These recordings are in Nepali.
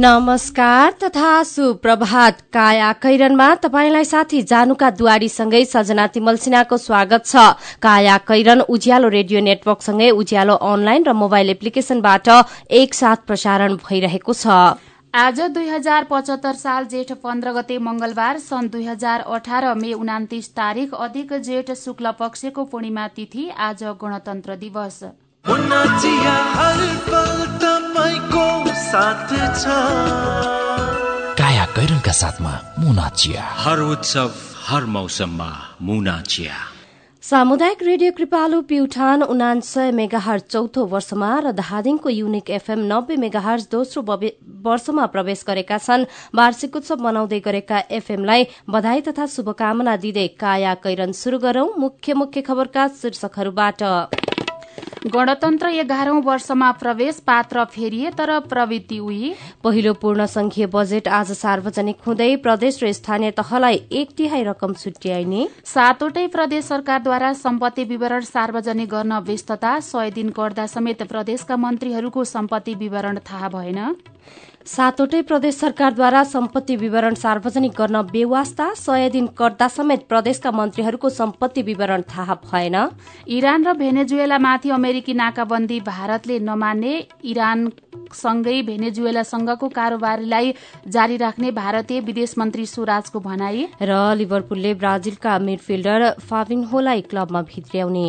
नमस्कार तथा सुप्रभात। काया कैरनमा तपाईंलाई साथी जानुका दुवारीसँगै सजना तिमल सिन्हाको स्वागत छ। काया कैरन उज्यालो रेडियो नेटवर्कसँगै उज्यालो अनलाइन र मोबाइल एप्लिकेशनबाट एकसाथ प्रसारण भइरहेको छ। आज दुई हजार पचहत्तर साल जेठ पन्ध्र गते मंगलबार सन् दुई हजार अठार मे उनातिस तारिक अधिक जेठ शुक्ल पक्षको पूर्णिमा तिथि आज गणतन्त्र दिवस। साथ छ। काया कैरनका साथमा मुना चिया। हर उत्सव हर मौसममा मुना चिया। सामुदायिक रेडियो कृपालु प्युठान उनान्सय मेगाहर चौथो वर्षमा र धादिङको युनिक एफएम नब्बे मेगाहर दोस्रो वर्षमा प्रवेश गरेका छन्। वार्षिक उत्सव मनाउँदै गरेका एफएमलाई बधाई तथा शुभकामना दिँदै काया कैरन शुरू गरौं। मुख्य मुख्य खबरका शीर्षकहरूबाट। गणतन्त्र एघारौं वर्षमा प्रवेश पात्र फेरिए तर प्रवृत्ति उही। पहिलो पूर्ण संघीय बजेट आज सार्वजनिक हुँदै प्रदेश र स्थानीय तहलाई एक तिहाई रकम छुट्याइने। सातवटै प्रदेश सरकारद्वारा सम्पत्ति विवरण सार्वजनिक गर्न व्यस्तता सय दिन गर्दा समेत प्रदेशका मन्त्रीहरूको सम्पत्ति विवरण थाहा भएन। सातवटै प्रदेश सरकारद्वारा सम्पत्ति विवरण सार्वजनिक गर्न बेवास्ता सय दिन कर्ता समेत प्रदेशका मन्त्रीहरूको सम्पत्ति विवरण थाहा भएन। इरान र भेनेजुएलामाथि अमेरिकी नाकाबन्दी भारतले नमान्ने इरान सँगै भेनेजुएलासँगको कारोबारीलाई जारी राख्ने भारतीय विदेश मन्त्री सुराजको भनाई। र लिभरपुलले ब्राजिलका मिडफिल्डर फाबिनहोलाई क्लबमा भित्र्याउने।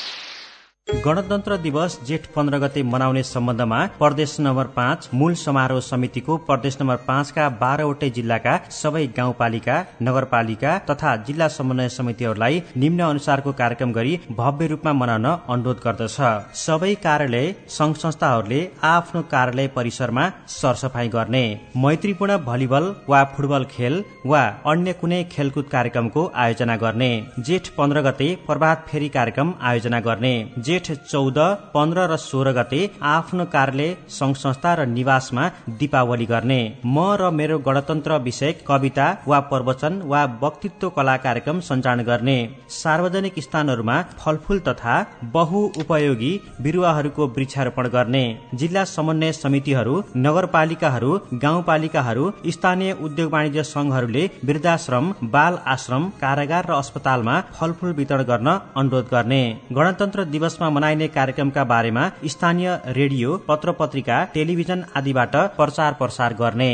गणतन्त्र दिवस जेठ पन्ध्र गते मनाउने सम्बन्धमा प्रदेश नम्बर पाँच मूल समारोह समितिको प्रदेश नम्बर पाँचका बाह्रवटै जिल्लाका सबै गाउँपालिका नगरपालिका तथा जिल्ला समन्वय समितिहरूलाई निम्न अनुसारको कार्यक्रम गरी भव्य रूपमा मनाउन अनुरोध गर्दछ। सबै कार्यालय संघ संस्थाहरूले आफ्नो कार्यालय परिसरमा सरसफाई गर्ने। मैत्रीपूर्ण भलिबल वा फुटबल खेल वा अन्य कुनै खेलकुद कार्यक्रमको आयोजना गर्ने। जेठ पन्ध्र गते प्रभात फेरी कार्यक्रम आयोजना गर्ने। जेठ चौध पन्ध्र र सोह्र गते आफ्नो कार्यालय संघ संस्था र निवासमा दीपावली गर्ने। म र मेरो गणतन्त्र विषय कविता वा प्रवचन वा वक्तित्व कला कार्यक्रम सञ्चालन गर्ने। सार्वजनिक स्थानहरूमा फलफूल तथा बहु उपयोगी बिरुवाहरूको वृक्षारोपण गर्ने। जिल्ला समन्वय समितिहरू नगरपालिकाहरू गाउँपालिकाहरू स्थानीय उद्योग वाणिज्य संघहरूले वृद्धाश्रम बाल आश्रम कारागार र अस्पतालमा फलफूल वितरण गर्न अनुरोध गर्ने। गणतन्त्र दिवसमा मनाइने कार्यक्रमका बारेमा स्थानीय रेडियो पत्र पत्रिका टेलिभिजन आदिबाट प्रचार प्रसार गर्ने।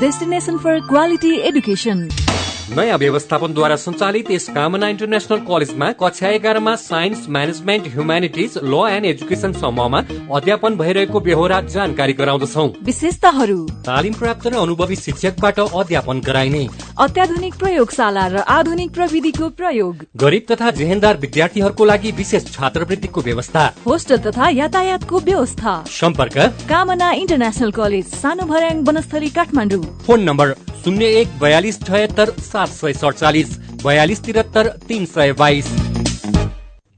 डेस्टिनेसन फर क्वालिटी एडुकेसन नयाँ व्यवस्थापनद्वारा सञ्चालित यस कामना इन्टरनेसनल कलेजमा कक्षा एघारमा science management humanities law and education समूहमा अध्यापन भइरहेको बेहोरा जानकारी गराउँदछौ। विशेषताहरू। तालिम प्राप्त र अनुभवी शिक्षकबाट अध्यापन गराइने। अत्याधुनिक प्रयोगशाला र आधुनिक प्रविधिको प्रयोग। गरिब तथा जेहेन्दार विद्यार्थीहरूको लागि विशेष छात्रवृत्तिको व्यवस्था। होस्टल तथा यातायातको व्यवस्था। सम्पर्क? कामना इन्टरनेसनल कलेज सानो भर्याङ वनस्थली काठमाडौँ। फोन नम्बर शून्य एक बयालिस छयत्तर सात सय सडचालिस बयालिस त्रिहत्तर तिन सय बाइस।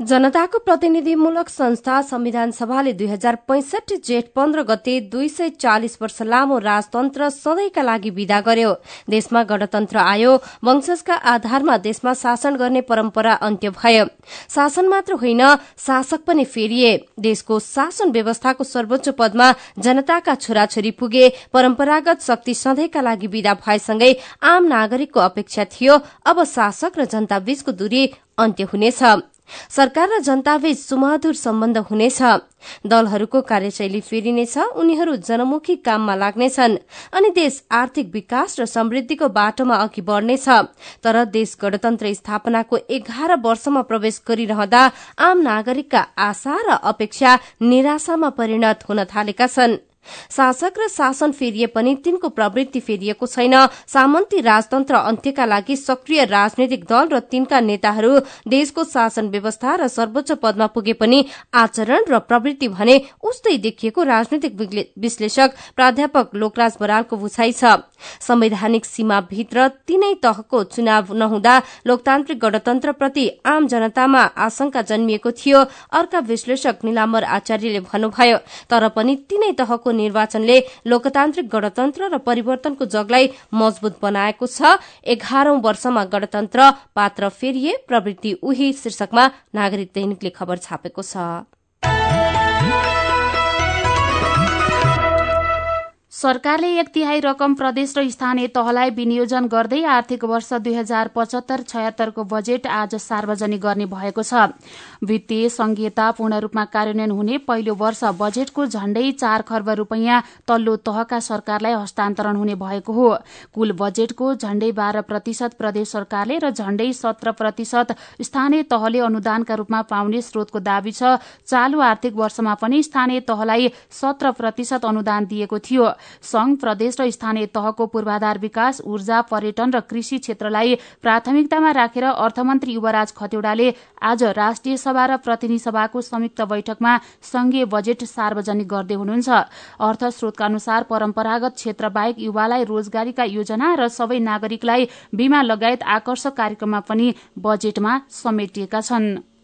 जनताको प्रतिनिधिमूलक संस्था संविधान सभाले दुई हजार पैंसठी जेठ पन्ध्र गते दुई सय चालिस वर्ष लामो राजतन्त्र सधैँका लागि विदा गर्यो। देशमा गणतन्त्र आयो वंशजका आधारमा देशमा शासन गर्ने परम्परा अन्त्य भयो। शासन मात्र होइन शासक पनि फेरिए। देशको शासन व्यवस्थाको सर्वोच्च पदमा जनताका छोराछोरी पुगे परम्परागत शक्ति सधैँका लागि विदा भएसँगै आम नागरिकको अपेक्षा थियो। अब शासक र जनता बीचको दूरी अन्त्य हुनेछ। सरकार र जनताबीच सुमधुर सम्बन्ध हुनेछ। दलहरूको कार्यशैली फेरिनेछ उनीहरू जनमुखी काममा लाग्नेछन् अनि देश आर्थिक विकास र समृद्धिको बाटोमा अघि बढ़नेछ। तर देश गणतन्त्र स्थापनाको एघार वर्षमा प्रवेश गरिरहँदा आम नागरिकका आशा र अपेक्षा निराशामा परिणत हुन थालेका छन्। शासक र शासन फेरिए पनि तिनको प्रवृत्ति फेरिएको छैन। सामन्ती राजतन्त्र अन्त्यका लागि सक्रिय राजनैतिक दल र तिनका नेताहरू देशको शासन व्यवस्था र सर्वोच्च पदमा पुगे पनि आचरण र प्रवृत्ति भने उस्तै देखिएको राजनैतिक विश्लेषक प्राध्यापक लोकराज बरालको भुछाइ छ। संवैधानिक सीमाभित्र तीनै तहको चुनाव नहुँदा लोकतान्त्रिक गणतन्त्रप्रति आम जनतामा आशंका जन्मिएको थियो अर्का विश्लेषक निलाम्बर आचार्यले भन्नुभयो। तर पनि तीनै तहको निर्वाचनले लोकतान्त्रिक गणतन्त्र र परिवर्तनको जगलाई मजबूत बनाएको छ। एघारौं वर्षमा गणतन्त्र पात्र फेरिए प्रवृत्ति उही शीर्षकमा नागरिक दैनिकले खबर छापेको छ। सरकारले एक तिहाई रकम प्रदेश र स्थानीय तहलाई विनियोजन गर्दै आर्थिक वर्ष दुई हजार पचहत्तर छयत्तरको बजेट आज सार्वजनिक गर्ने भएको छ। वित्तीय संघीयता पूर्ण रूपमा कार्यान्वयन हुने पहिलो वर्ष बजेटको झण्डै चार खर्ब रूपियाँ तल्लो तहका सरकारलाई हस्तान्तरण हुने भएको हो। कुल बजेटको झण्डै बाह्र प्रतिशत प्रदेश सरकारले र झण्डै सत्र प्रतिशत स्थानीय तहले अनुदानका रूपमा पाउने स्रोतको दावी छ। चालू आर्थिक वर्षमा पनि स्थानीय तहलाई सत्र प्रतिशत अनुदान दिएको थियो। संघ प्रदेश र स्थानीय तहको पूर्वाधार विकास ऊर्जा पर्यटन र कृषि क्षेत्रलाई प्राथमिकतामा राखेर अर्थमन्त्री युवराज खतेौडाले आज राष्ट्रिय सभा र प्रतिनिधि सभाको संयुक्त बैठकमा संघीय बजेट सार्वजनिक गर्दै हुनुहुन्छ। अर्थ स्रोतका अनुसार परम्परागत क्षेत्र बाहेक युवालाई रोजगारीका योजना र सबै नागरिकलाई बीमा लगायत आकर्षक कार्यक्रममा पनि बजेटमा समेटिएका छनृ।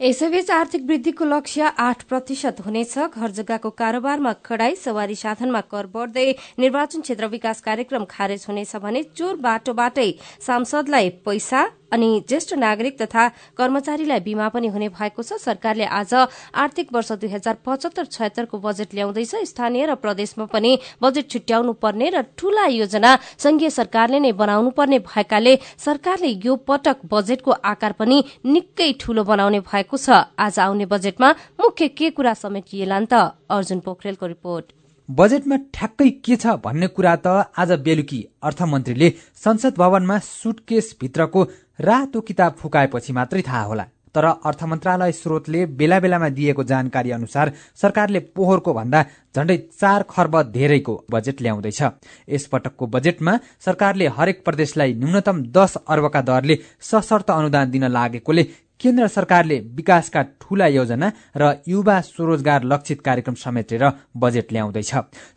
यसैबीच आर्थिक वृद्धिको लक्ष्य आठ प्रतिशत हुनेछ। घर जग्गाको कारोबारमा कडाई सवारी साधनमा कर बढ्दै निर्वाचन क्षेत्र विकास कार्यक्रम खारेज हुनेछ भने चोर बाटोबाटै सांसदलाई पैसा अनि ज्येष्ठ नागरिक तथा कर्मचारीलाई बीमा पनि हुने भएको छ। सरकारले आज आर्थिक वर्ष दुई हजार पचहत्तर छयत्तरको बजेट ल्याउँदैछ। स्थानीय र प्रदेशमा पनि बजेट छुट्याउनु पर्ने र ठूला योजना संघीय सरकारले नै बनाउनु पर्ने भएकाले सरकारले यो पटक बजेटको आकार पनि निकै ठूलो बनाउने भएको छ। आज आउने बजेटमा मुख्य के कुरा समेटिएला त? अर्जुन पोखरेलको रिपोर्ट। बजेटमा ठ्याक्कै के छ भन्ने कुरा त आज बेलुकी अर्थमन्त्रीले संसद भवनमा सुटकेस भित्रको रातो किताब फुकाएपछि मात्रै थाहा होला। तर अर्थ मन्त्रालय स्रोतले बेला बेलामा दिएको जानकारी अनुसार सरकारले पोहोरको भन्दा झण्डै चार खर्ब धेरैको बजेट ल्याउँदैछ। यसपटकको बजेटमा सरकारले हरेक प्रदेशलाई न्यूनतम दस अर्बका दरले सशर्त अनुदान दिन लागेकोले केन्द्र सरकारले विकासका ठूला योजना र युवा स्वरोजगार लक्षित कार्यक्रम समेटेर बजेट ल्याउँदैछ।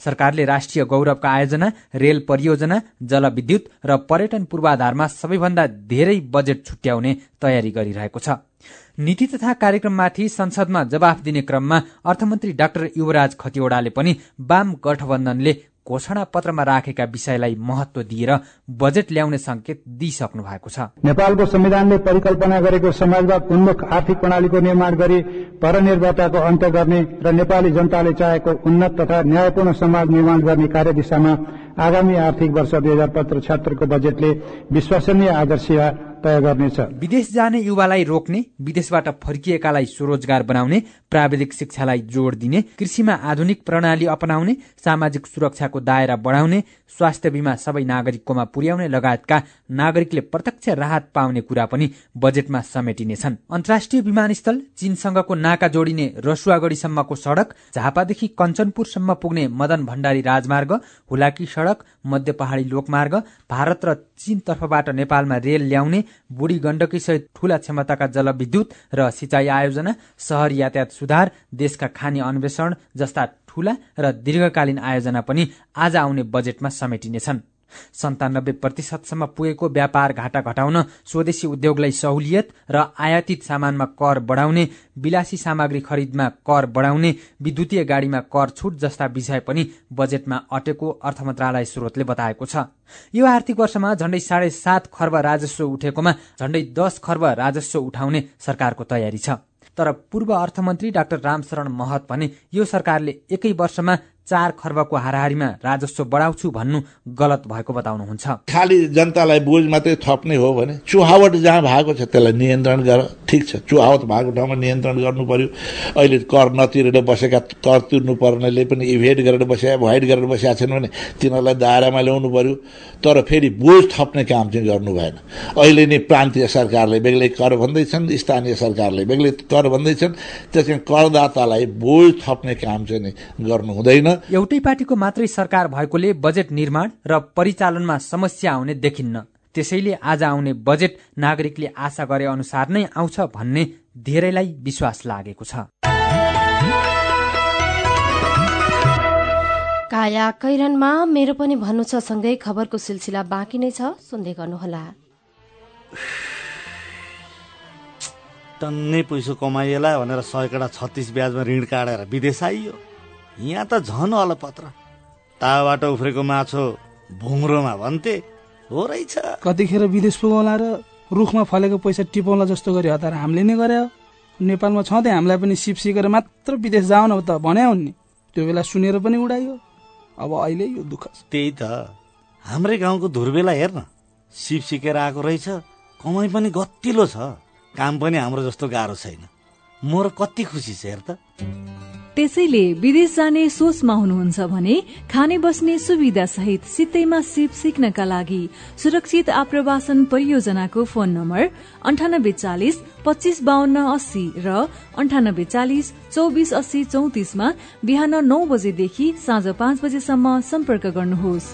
सरकारले राष्ट्रिय गौरवका आयोजना रेल परियोजना जलविद्युत र पर्यटन पूर्वाधारमा सबैभन्दा धेरै बजेट छुट्याउने तयारी गरिरहेको छ। नीति तथा कार्यक्रममाथि संसदमा जवाफ दिने क्रममा अर्थमन्त्री डाक्टर युवराज खतिवड़ाले पनि वाम गठबन्धनले घोषणा पत्रमा राखेका विषयलाई महत्व दिएर बजेट ल्याउने संकेत दिइसक्नु भएको छ। नेपालको संविधानले परिकल्पना गरेको समाजवाद उन्मुख आर्थिक प्रणालीको निर्माण गरी परनिर्भरताको अन्त गर्ने र नेपाली जनताले चाहेको उन्नत तथा न्यायपूर्ण समाज निर्माण गर्ने कार्यदिशामा आगामी आर्थिक वर्ष दुई हजार पचहत्तर छत्तरको बजेटले विश्वसनीय आदर्श तय गर्नेछ। विदेश जाने युवालाई रोक्ने विदेशबाट फर्किएकालाई स्वरोजगार बनाउने प्राविधिक शिक्षालाई जोड़ दिने कृषिमा आधुनिक प्रणाली अपनाउने सामाजिक सुरक्षाको दायरा बढ़ाउने स्वास्थ्य बीमा सबै नागरिककोमा पुर्याउने लगायतका नागरिकले प्रत्यक्ष राहत पाउने कुरा पनि बजेटमा समेटिनेछन्। अन्तर्राष्ट्रिय विमानस्थल चीनसँगको नाका जोडिने रसुवागढीसम्मको सड़क झापादेखि कञ्चनपुरसम्म पुग्ने मदन भण्डारी राजमार्ग हुलाकी सड़क मध्य पहाड़ी लोकमार्ग भारत र चीन तर्फबाट नेपालमा रेल ल्याउने बुढी गण्डकी सहित ठूला क्षमताका जलविद्युत र सिंचाई आयोजना शहर यातायात सुधार देशका खानी अन्वेषण जस्ता ठूला र दीर्घकालीन आयोजना पनि आज आउने बजेटमा समेटिनेछन्। सन्तानब्बे प्रतिशतसम्म पुगेको व्यापार घाटा घटाउन स्वदेशी उद्योगलाई सहुलियत र आयातित सामानमा कर बढाउने विलासी सामग्री खरिदमा कर बढाउने विद्युतीय गाडीमा कर छुट जस्ता विषय पनि बजेटमा अटेको अर्थ मन्त्रालय स्रोतले बताएको छ। यो आर्थिक वर्षमा झण्डै साढे सात खर्ब राजस्व उठेकोमा झण्डै दस खर्ब राजस्व उठाउने सरकारको तयारी छ। तर पूर्व अर्थमन्त्री डाक्टर रामशरण महत भने यो सरकारले एकै वर्षमा चार खर्बको हाराहारीमा राजस्व बढाउँछु भन्नु गलत भएको बताउनुहुन्छ। खालि जनतालाई बोझ मात्रै थप्ने हो भने चुहावट जहाँ भएको छ त्यसलाई नियन्त्रण गर। ठिक छ चुहावट भएको ठाउँमा नियन्त्रण गर्नु पर्यो। अहिले कर नतिरेर बसेका कर तिर्नु पर्नेले पनि इभेट गरेर बसेका भोइड गरेर बसेका छन् भने तिनीहरूलाई दायरामा ल्याउनु पर्यो। तर फेरि बोझ थप्ने काम चाहिँ गर्नु भएन। अहिले नै प्रान्तीय सरकारले बेग्लै कर भन्दैछन् स्थानीय सरकारले बेग्लै कर भन्दैछन्। त्यसमा करदातालाई बोझ थप्ने काम चाहिँ गर्नु हुँदैन। एउटै पार्टीको मात्रै सरकार भएकोले बजेट निर्माण र परिचालनमा समस्या आउने देखिन्न। त्यसैले आज आउने बजेट नागरिकले आशा गरे अनुसार नै आउँछ भन्ने धेरैलाई विश्वास लागेको छ। काया कैरनमा मेरो पनि भन्नु छ सँगै खबरको सिलसिला बाँकी नै छ। सुन्दै गर्नुहोला। टन्नै पैसो कमाइएला भनेर सयकडा छत्तिस ब्याजमा ऋण काटेर विदेश आइयो। यहाँ त झन अलपत्र। ताबाट उफ्रेको माछो भुङ्रोमा भन्थे हो रहेछ। कतिखेर विदेश पुगौला र रुखमा फलेको पैसा टिपाउला जस्तो गरी हतार हामीले नै गरे नेपालमा छँदै हामीलाई पनि सिप सिकेर मात्र विदेश जाऊ न त भन्या नि। त्यो बेला सुनेर पनि उडाइयो अब अहिले यो दुःख त्यही त। हाम्रै गाउँको धुर्बेला हेर्न सिप सिकेर आएको रहेछ। कमाइ पनि गतिलो छ। काम पनि हाम्रो जस्तो गाह्रो छैन। म र कति खुसी छ हेर त। त्यसैले विदेश जाने सोचमा हुनुहुन्छ भने खाने बस्ने सुविधा सहित सित्तैमा सिप सिक्नका लागि सुरक्षित आप्रवासन परियोजनाको फोन नम्बर अन्ठानब्बे चालिस पच्चिस बाहन्न अस्सी र अन्ठानब्बे चालिस चौबिस अस्सी चौतिसमा बिहान नौ बजेदेखि साँझ पाँच बजेसम्म सम्पर्क गर्नुहोस्।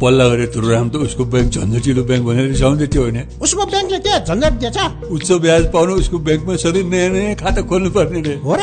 पल्ला गरेर तुरुराम त उसको ब्याङ्क झन्झटिलो ब्याङ्क भनेर रिसाउँदै थियो होइन? उसको ब्याङ्कले के झन्झट दिएछ। उच्च ब्याज पाउनु उसको ब्याङ्कमा सधैँ नयाँ नयाँ खाता खोल्नु पर्ने रे। हो र?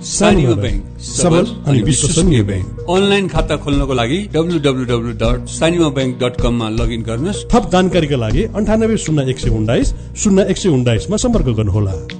सानिमा ब्याङ्क सबल अनि विश्वसनीय ब्याङ्क अनलाइन खाता खोल्नको लागि W W W dot Sanima bank dot कममा लगइन गर्नुहोस्। थप जानकारीका लागि अन्ठानब्बे शून्य एक सय उन्नाइस शून्य एक सय उन्नाइसमा सम्पर्क गर्नुहोला।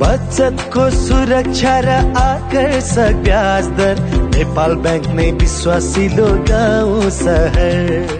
बचतको सुरक्षा र आकर्षक ब्याज दर नेपाल ब्याङ्क नै विश्वासिलो गाउँ सहर।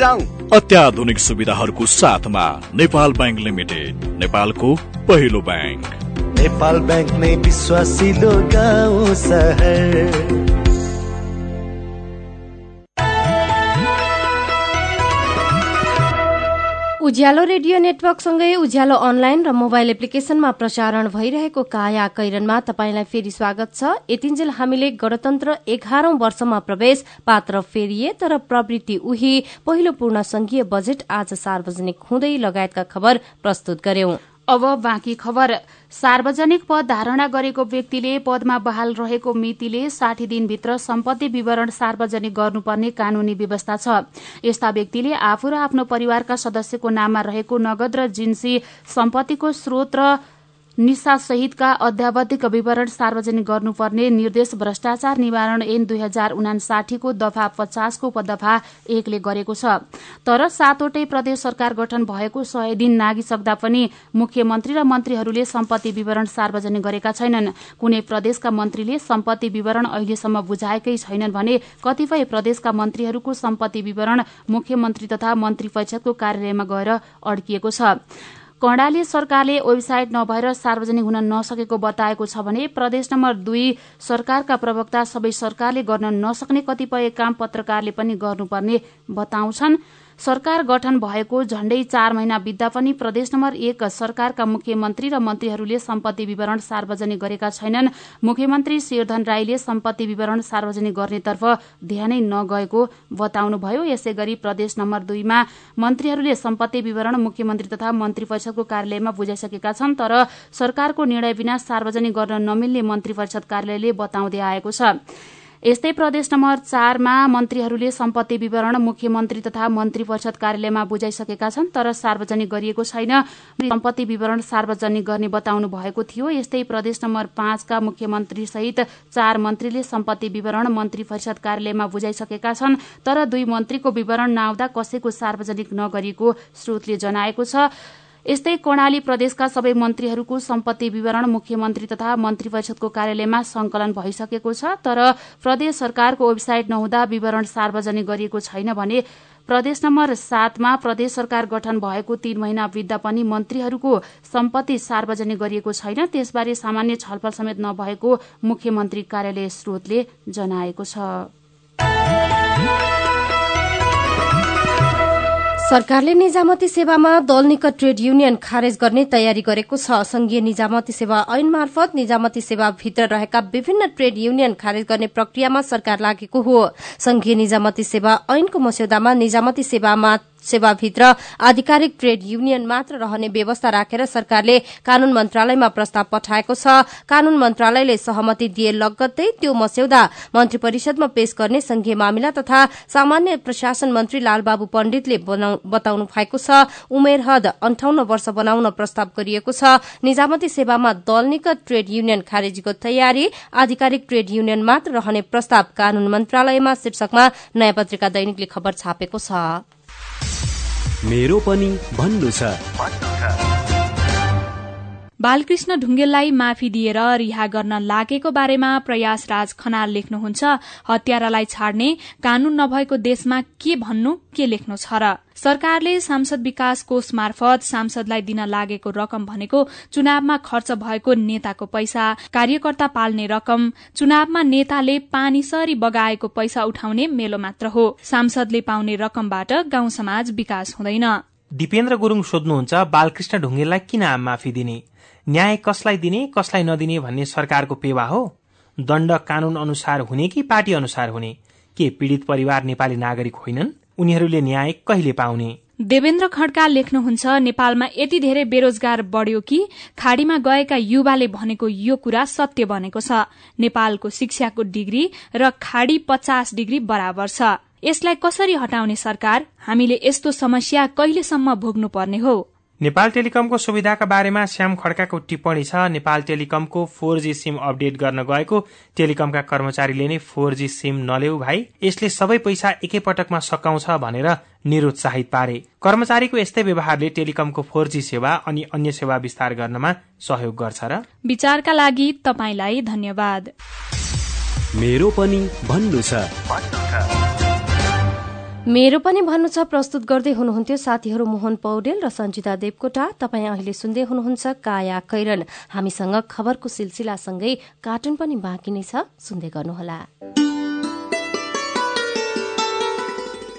जाउँ अत्याधुनिक सुविधाहरूको साथमा नेपाल ब्याङ्क लिमिटेड नेपालको पहिलो ब्याङ्क। नेपाल ब्याङ्क नै विश्वासिलो गाउँ सहर। उज्यालो रेडियो नेटवर्कसँगै उज्यालो अनलाइन र मोबाइल एप्लिकेशनमा प्रसारण भइरहेको काया कैरनमा तपाईँलाई फेरि स्वागत छ। यतिन्जेल हामीले गणतन्त्र एघारौं वर्षमा प्रवेश पात्र फेरिए तर प्रवृत्ति उही पहिलो पूर्ण संघीय बजेट आज सार्वजनिक हुँदै लगायतका खबर प्रस्तुत गर्यौं। अब बाँकी खबर। सार्वजनिक पद धारणा गरेको व्यक्तिले पदमा बहाल रहेको मितिले साठी दिनभित्र सम्पत्ति विवरण सार्वजनिक गर्नुपर्ने कानूनी व्यवस्था छ। यस्ता व्यक्तिले आफू र आफ्नो परिवारका सदस्यको नाममा रहेको नगद र जिन्सी सम्पत्तिको स्रोत र निशा सहितका अध्यावधिक विवरण सार्वजनिक गर्नुपर्ने निर्देश भ्रष्टाचार निवारण ऐन दुई हजार उनासाठीको दफा पचासको उपदफा एकले गरेको छ। तर सातवटै प्रदेश सरकार गठन भएको सय दिन नागिसक्दा पनि मुख्यमन्त्री र मन्त्रीहरूले सम्पत्ति विवरण सार्वजनिक गरेका छैनन्। कुनै प्रदेशका मन्त्रीले सम्पत्ति विवरण अहिलेसम्म बुझाएकै छैनन् भने कतिपय प्रदेशका मन्त्रीहरूको सम्पत्ति विवरण मुख्यमन्त्री तथा मन्त्री परिषदको कार्यालयमा गएर अड्किएको छ। कर्णाली सरकारले वेबसाइट नभएर सार्वजनिक हुन नसकेको बताएको छ भने प्रदेश नम्बर दुई सरकारका प्रवक्ता सबै सरकारले गर्न नसक्ने कतिपय काम पत्रकारले पनि गर्नुपर्ने बताउँछन्। सरकार गठन भएको झण्डै चार महिना बित्दा पनि प्रदेश नम्बर एक सरकारका मुख्यमन्त्री र मन्त्रीहरूले सम्पत्ति विवरण सार्वजनिक गरेका छैनन्। मुख्यमन्त्री शेरधन राईले सम्पत्ति विवरण सार्वजनिक गर्नेतर्फ ध्यानै नगएको बताउनुभयो। यसै गरी प्रदेश नम्बर दुईमा मन्त्रीहरूले सम्पत्ति विवरण मुख्यमन्त्री तथा मन्त्री परिषदको कार्यालयमा बुझाइसकेका छन् तर सरकारको निर्णय बिना सार्वजनिक गर्न नमिल्ने मन्त्री परिषद कार्यालयले बताउँदै आएको छ। यस्तै प्रदेश नम्बर चारमा मन्त्रीहरूले सम्पत्ति विवरण मुख्यमन्त्री तथा मन्त्री परिषद कार्यालयमा बुझाइसकेका छन् तर सार्वजनिक गरिएको छैन। सम्पत्ति विवरण सार्वजनिक गर्ने बताउनु भएको थियो। यस्तै प्रदेश नम्बर पाँचका मुख्यमन्त्री सहित चार मन्त्रीले सम्पत्ति विवरण मन्त्री परिषद कार्यालयमा बुझाइसकेका छन् तर दुई मन्त्रीको विवरण नआउँदा कसैको सार्वजनिक नगरिएको स्रोतले जनाएको छ। यस्तै कर्णाली प्रदेशका सबै मन्त्रीहरूको सम्पत्ति विवरण मुख्यमन्त्री तथा मन्त्री परिषदको कार्यालयमा संकलन भइसकेको छ तर प्रदेश सरकारको वेबसाइट नहुँदा विवरण सार्वजनिक गरिएको छैन भने प्रदेश नम्बर सातमा प्रदेश सरकार गठन भएको तीन महिना बित्दा पनि मन्त्रीहरूको सम्पत्ति सार्वजनिक गरिएको छैन। त्यसबारे सामान्य छलफल समेत नभएको मुख्यमन्त्री कार्यालय स्रोतले जनाएको छ। सरकारले निजामती सेवामा दल निकट ट्रेड युनियन खारेज गर्ने तयारी गरेको छ। संघीय निजामती सेवा ऐन मार्फत निजामती सेवाभित्र रहेका विभिन्न ट्रेड युनियन खारेज गर्ने प्रक्रियामा सरकार लागेको हो। संघीय निजामती सेवा ऐनको मस्यौदामा निजामती सेवामा सेवाभित्र आधिकारिक ट्रेड युनियन मात्र रहने व्यवस्था राखेर सरकारले कानून मन्त्रालयमा प्रस्ताव पठाएको छ। कानून मन्त्रालयले सहमति दिए लगत्तै त्यो मस्यौदा मन्त्री परिषदमा पेश गर्ने संघीय मामिला तथा सामान्य प्रशासन मन्त्री लालबाबु पण्डितले बताउनु भएको छ। उमेर हद अन्ठाउन्न वर्ष बनाउन प्रस्ताव गरिएको छ। निजामती सेवामा दलनिगत ट्रेड युनियन खारेजीको तयारी आधिकारिक ट्रेड युनियन मात्र रहने प्रस्ताव कानून मन्त्रालयमा शीर्षकमा नयाँ पत्रिका दैनिकले खबर छापेको छ। मेरो पनि भन्नु छ। बालकृष्ण ढुङ्गेललाई माफी दिएर रिहा गर्न लागेको बारेमा प्रयास राज खनाल लेख्नुहुन्छ। हत्यारालाई छाड्ने कानून नभएको देशमा के भन्नु के लेख्नु छ र? सरकारले सांसद विकास कोष मार्फत सांसदलाई दिन लागेको रकम भनेको चुनावमा खर्च भएको नेताको पैसा कार्यकर्ता पाल्ने रकम चुनावमा नेताले पानीसरी बगाएको पैसा उठाउने मेलो मात्र हो। सांसदले पाउने रकमबाट गाउँ समाज विकास हुँदैन। दिपेन्द्र गुरूङ सोध्नुहुन्छ बालकृष्ण ढुङ्गेललाई किन माफी दिने? न्याय कसलाई दिने कसलाई नदिने भन्ने सरकारको पेवा हो? दण्ड कानून अनुसार हुने कि पार्टी अनुसार हुने? के पीड़ित परिवार नेपाली नागरिक होइनन्? उनीहरूले न्याय कहिले पाउने? देवेन्द्र खड्का लेख्नुहुन्छ नेपालमा यति धेरै बेरोजगार बढ़्यो कि खाड़ीमा गएका युवाले भनेको यो कुरा सत्य बनेको छ। नेपालको शिक्षाको डिग्री र खाड़ी पचास डिग्री बराबर छ। यसलाई कसरी हटाउने सरकार? हामीले यस्तो समस्या कहिलेसम्म भोग्नु पर्ने हो? नेपाल टेलिकमको सुविधाका बारेमा श्याम खड्काको टिप्पणी छ। नेपाल टेलिकमको फोर जी सिम अपडेट गर्न गएको टेलिकमका कर्मचारीले नै फोर जी सिम नलेऊ भाइ यसले सबै पैसा एकैपटकमा सकाउँछ भनेर निरुत्साहित पारे। कर्मचारीको यस्तै व्यवहारले टेलिकमको फोर जी सेवा अनि अन्य सेवा विस्तार गर्नमा सहयोग गर्छ र विचारका लागि तपाईँलाई धन्यवाद। मेरो पनि भन्नु छ। मेरो पनि भन्नु छ प्रस्तुत गर्दै हुनुहुन्थ्यो साथीहरू मोहन पौडेल र सञ्जिता देवकोटा। तपाईँ अहिले सुन्दै हुनुहुन्छ काया कैरन। हामीसँग खबरको सिलसिलासँगै कार्टुन पनि बाँकी नै छ सुन्दै गर्नुहोला।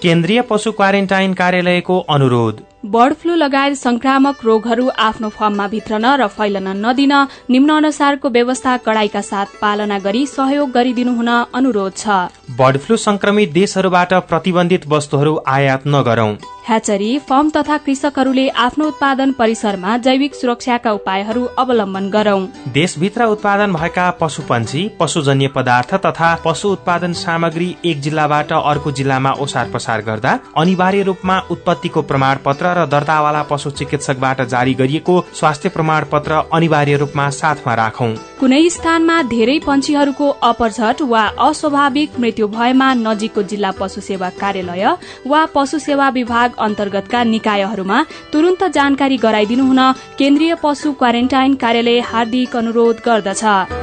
केन्द्रीय पशु क्वारेन्टाइन कार्यालयको अनुरोध। बर्ड फ्लू लगायत संक्रामक रोगहरू आफ्नो फर्ममा भित्रन र फैलन नदिन निम्न अनुसारको व्यवस्था कड़ाईका साथ पालना गरी सहयोग गरिदिनु हुन अनुरोध छ। बर्ड फ्लू संक्रमित देशहरूबाट प्रतिबन्धित वस्तुहरू आयात नगरौं। ह्याचरी फर्म तथा कृषकहरूले आफ्नो उत्पादन परिसरमा जैविक सुरक्षाका उपायहरू अवलम्बन गरौं। देशभित्र उत्पादन भएका पशुपन्छी पशुजन्य पदार्थ तथा पशु उत्पादन सामग्री एक जिल्लाबाट अर्को जिल्लामा ओसार पसार गर्दा अनिवार्य रूपमा उत्पत्तिको प्रमाण पत्र र दर्तावाला पशु चिकित्सकबाट जारी गरिएको स्वास्थ्य प्रमाण पत्र अनिवार्य रूपमा साथमा राखौं। कुनै स्थानमा धेरै पन्छीहरूको अपरझट वा अस्वाभाविक मृत्यु भएमा नजिकको जिल्ला पशु सेवा कार्यालय वा पशु सेवा विभाग अन्तर्गतका निकायहरूमा तुरन्त जानकारी गराइदिनु हुन केन्द्रीय पशु क्वारेन्टाइन कार्यालय हार्दिक अनुरोध गर्दछ।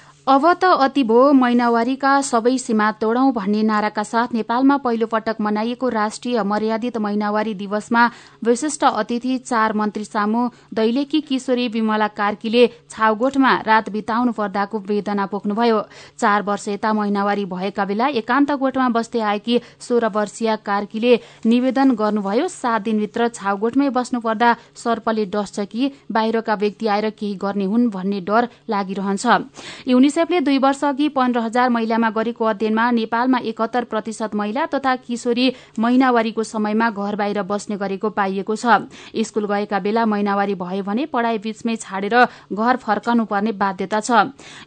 अब त अति भो महिनावारीका सबै सीमा तोडौं भन्ने नाराका साथ नेपालमा पहिलो पटक मनाइएको राष्ट्रिय मर्यादित महिनावारी दिवसमा विशिष्ट अतिथि चार मन्त्री सामु दैलेकी किशोरी विमला कार्कीले छाउगोठमा रात बिताउनु पर्दाको वेदना पोख्नुभयो चार वर्ष यता महिनावारी भएका बेला एकान्त गोठमा बस्दै आएकी सोह्र वर्षीय कार्कीले निवेदन गर्नुभयो सात दिनभित्र छाउगोठमै बस्नु पर्दा सर्पले डस्छ कि बाहिरका व्यक्ति आएर केही गर्ने हुन् भन्ने डर लागिरहन्छ। युनिसेफले दुई वर्ष अघि पन्ध्र हजार महिलामा गरेको अध्ययनमा नेपालमा एकहत्तर प्रतिशत महिला तथा किशोरी महिनावारीको समयमा घर बाहिर बस्ने गरेको पाइएको छ। स्कूल गएका बेला महिनावारी भयो भने पढ़ाई बीचमै छाडेर घर फर्कनु पर्ने बाध्यता छ।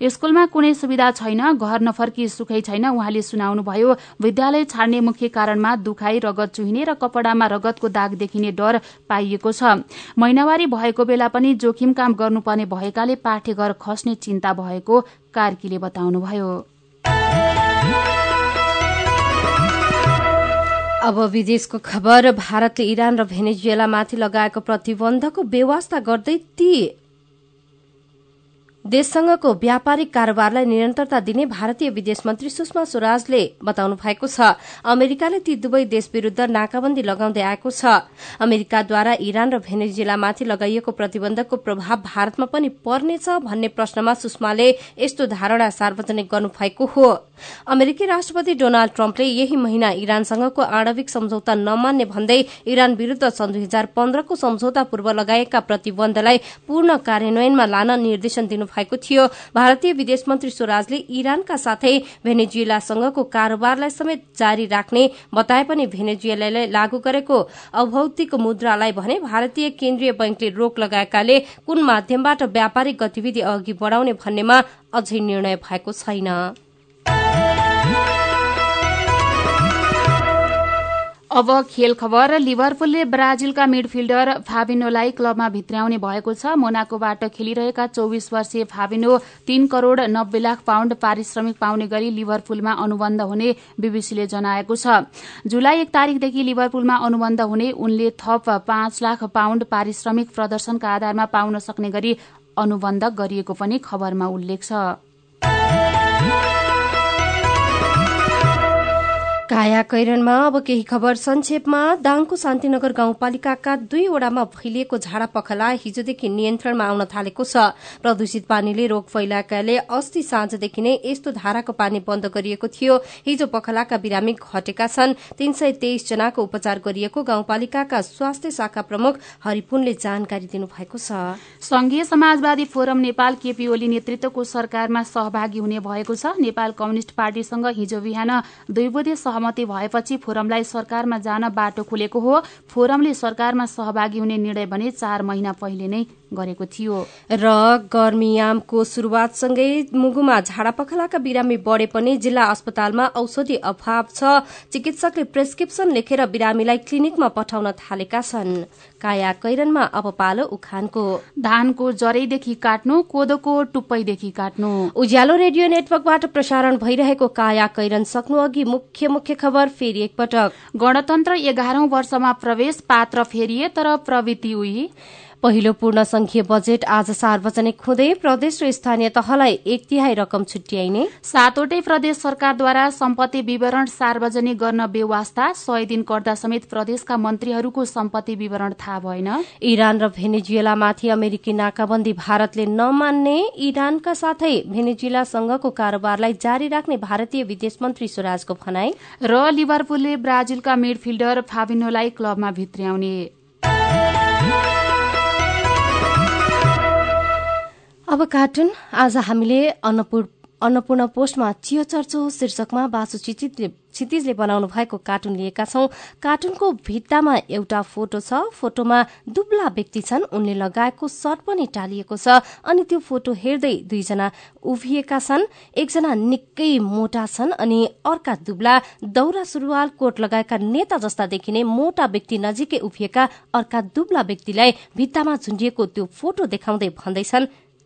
स्कूलमा कुनै सुविधा छैन घर नफर्की सुखै छैन उहाँले सुनाउनुभयो विद्यालय छाड्ने मुख्य कारणमा दुखाई रगत चुहिने र कपड़ामा रगतको दाग देखिने डर पाइएको छ। महिनावारी भएको बेला पनि जोखिम काम गर्नुपर्ने भएकाले पाठ्यघर खस्ने चिन्ता भएको कार्कीले बताउनुभयो। अब विदेशको खबर भारतले इरान र भेनेजुएलामाथि लगाएको प्रतिबन्धको व्यवस्था गर्दै ती देशसँगको व्यापारिक कारोबारलाई निरन्तरता दिने भारतीय विदेश मन्त्री सुषमा स्वराजले बताउनु भएको छ। अमेरिकाले ती दुवै देश विरूद्ध नाकाबन्दी लगाउँदै आएको छ। अमेरिकाद्वारा इरान र भेनेजुएलामाथि लगाइएको प्रतिबन्धको प्रभाव भारतमा पनि पर्नेछ भन्ने प्रश्नमा सुषमाले यस्तो धारणा सार्वजनिक गर्नुभएको हो। अमेरिकी राष्ट्रपति डोनाल्ड ट्रम्पले यही महिना इरानसँगको आणविक सम्झौता नमान्ने भन्दै इरान विरूद्ध सन् दुई हजार पन्ध्रको सम्झौता पूर्व लगाएका प्रतिबन्धलाई पूर्ण कार्यान्वयनमा लान निर्देशन दिनु भएको थियो। भारतीय विदेश मन्त्री स्वराजले इरानका साथै भेनेजुएलासँगको कारोबारलाई समेत जारी राख्ने बताए पनि भेनेजुएलालाई लागू गरेको अभौतिक मुद्रालाई भने भारतीय केन्द्रीय बैंकले रोक लगाएकाले कुन माध्यमबाट व्यापारिक गतिविधि अघि बढ़ाउने भन्नेमा अझै निर्णय भएको छैन। अब खेल खबर लिभरपुलले ब्राजिलका मिडफिल्डर फाबिनोलाई क्लबमा भित्र्याउने भएको छ। मोनाकोबाट खेलिरहेका चौविस वर्षीय फाबिनो तीन करोड़ नब्बे लाख पाउण्ड पारिश्रमिक पाउने गरी लिभरपुलमा अनुबन्ध हुने बीबीसीले जनाएको छ। जुलाई एक तारीकदेखि लिभरपुलमा अनुबन्ध हुने उनले थप पाँच लाख पाउण्ड पारिश्रमिक प्रदर्शनका आधारमा पाउन सक्ने गरी अनुबन्ध गरिएको पनि खबरमा उल्लेख छ। काया अब केही खबर संक्षेपमा दाङको शान्तिनगर गाउँपालिकाका दुईवटामा फैलिएको झाडा पखला हिजोदेखि नियन्त्रणमा आउन थालेको छ। प्रदूषित पानीले रोग फैलाएकाले अस्ति साँझदेखि नै यस्तो धाराको पानी बन्द गरिएको थियो। हिजो पखलाका बिरामी घटेका छन्। तीन सय तेइस जनाको उपचार गरिएको गाउँपालिकाका स्वास्थ्य शाखा प्रमुख हरिपुनले जानकारी दिनुभएको छ। संघीय समाजवादी फोरम नेपाल केपी ओली नेतृत्वको सरकारमा सहभागी हुने भएको छ। नेपाल कम्युनिष्ट पार्टीसँग हिजो बिहान दुई बुधे सहमति भएपछि फोरमलाई सरकारमा जान बाटो खुलेको हो। फोरमले सरकारमा सहभागी हुने निर्णय भने चार महिना पहिले नै गरेको थियो। र गर्मीयामको शुरूआतसँगै मुगुमा झाडापखलाका बिरामी बढे पनि जिल्ला अस्पतालमा औषधि अभाव छ। चिकित्सकले प्रेस्क्रिप्सन लेखेर बिरामीलाई क्लिनिकमा पठाउन थालेका छन्। काया कैरनमा अब पालो उखानको। धानको जरैदेखि काट्नु कोदोको टुप्पैदेखि काट्नु। उज्यालो रेडियो नेटवर्कबाट प्रसारण भइरहेको काया कैरन सक्नु अघि मुख्य मुख्य खबर फेरि एकपटक। गणतन्त्र एघारौं वर्षमा प्रवेश पात्र फेरिए तर प्रवृत्ति उही। पहिलो पूर्ण संघीय बजेट आज सार्वजनिक हुँदै प्रदेश र स्थानीय तहलाई एक तिहाई रकम छुट्याइने। सातवटै प्रदेश सरकारद्वारा सम्पत्ति विवरण सार्वजनिक गर्न बेवास्ता सय दिन कर्दा समेत प्रदेशका मन्त्रीहरूको सम्पत्ति विवरण थाहा भएन। इरान र भेनेजुएलामाथि अमेरिकी नाकाबन्दी भारतले नमान्ने इरानका साथै भेनेजुएलासँगको कारोबारलाई जारी राख्ने भारतीय विदेश मन्त्री स्वराजको भनाई। र लिभरपुलले ब्राजिलका मिडफिल्डर फाबिनोलाई क्लबमा भित्र्याउने। अब कार्टुन। आज हामीले अन्नपूर्ण अन्नपूर्ण पोस्टमा चियो चर्चो शीर्षकमा बासु क्षितिजले बनाउनु भएको कार्टुन लिएका छौं। कार्टुनको भित्तामा एउटा फोटो छ। फोटोमा दुब्ला व्यक्ति छन्। उनले लगाएको सर्ट पनि टालिएको छ। अनि त्यो फोटो हेर्दै दुईजना उभिएका छन्। एकजना निकै मोटा छन् अनि अर्का दुब्ला दौरा सुरुवाल कोट लगाएका नेता जस्ता देखिने मोटा व्यक्ति नजिकै उभिएका अर्का दुब्ला व्यक्तिलाई भित्तामा झुन्डिएको त्यो फोटो देखाउँदै भन्दैछन्।